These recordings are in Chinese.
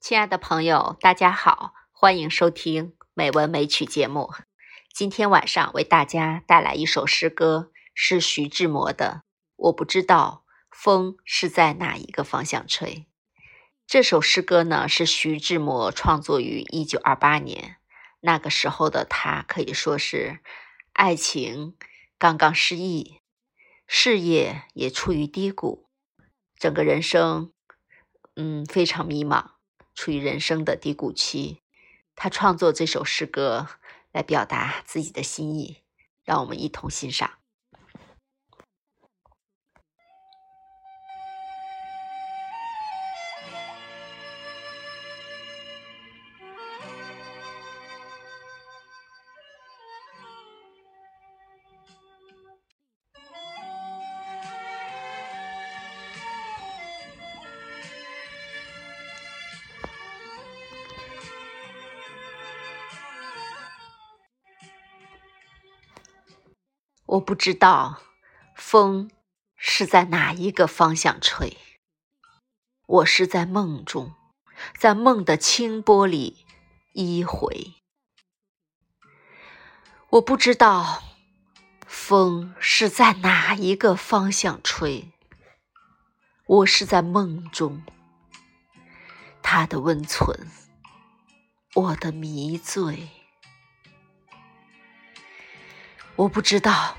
亲爱的朋友，大家好，欢迎收听美文美曲节目。今天晚上为大家带来一首诗歌，是徐志摩的《我不知道风是在哪一个方向吹》。这首诗歌呢，是徐志摩创作于一九二八年。那个时候的他可以说是爱情刚刚失意，事业也处于低谷，整个人生嗯非常迷茫。处于人生的低谷期，他创作这首诗歌来表达自己的心意，让我们一同欣赏。我不知道风是在哪一个方向吹，我是在梦中，在梦的清波里依回。我不知道风是在哪一个方向吹，我是在梦中，它的温存，我的迷醉。我不知道。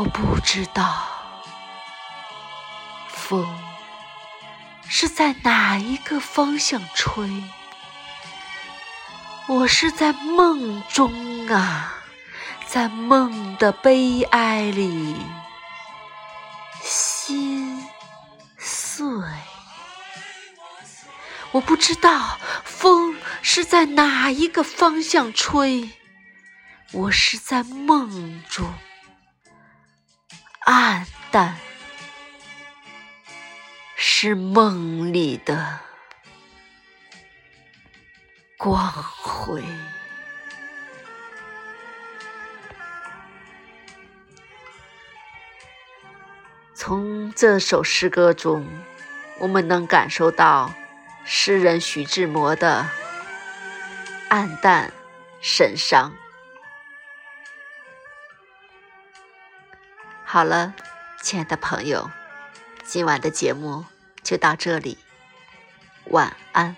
我不知道风是在哪一个方向吹，我是在梦中啊，在梦的悲哀里心碎。我不知道风是在哪一个方向吹，我是在梦中。暗淡是梦里的光辉。从这首诗歌中，我们能感受到诗人徐志摩的暗淡神伤。好了，亲爱的朋友，今晚的节目就到这里，晚安。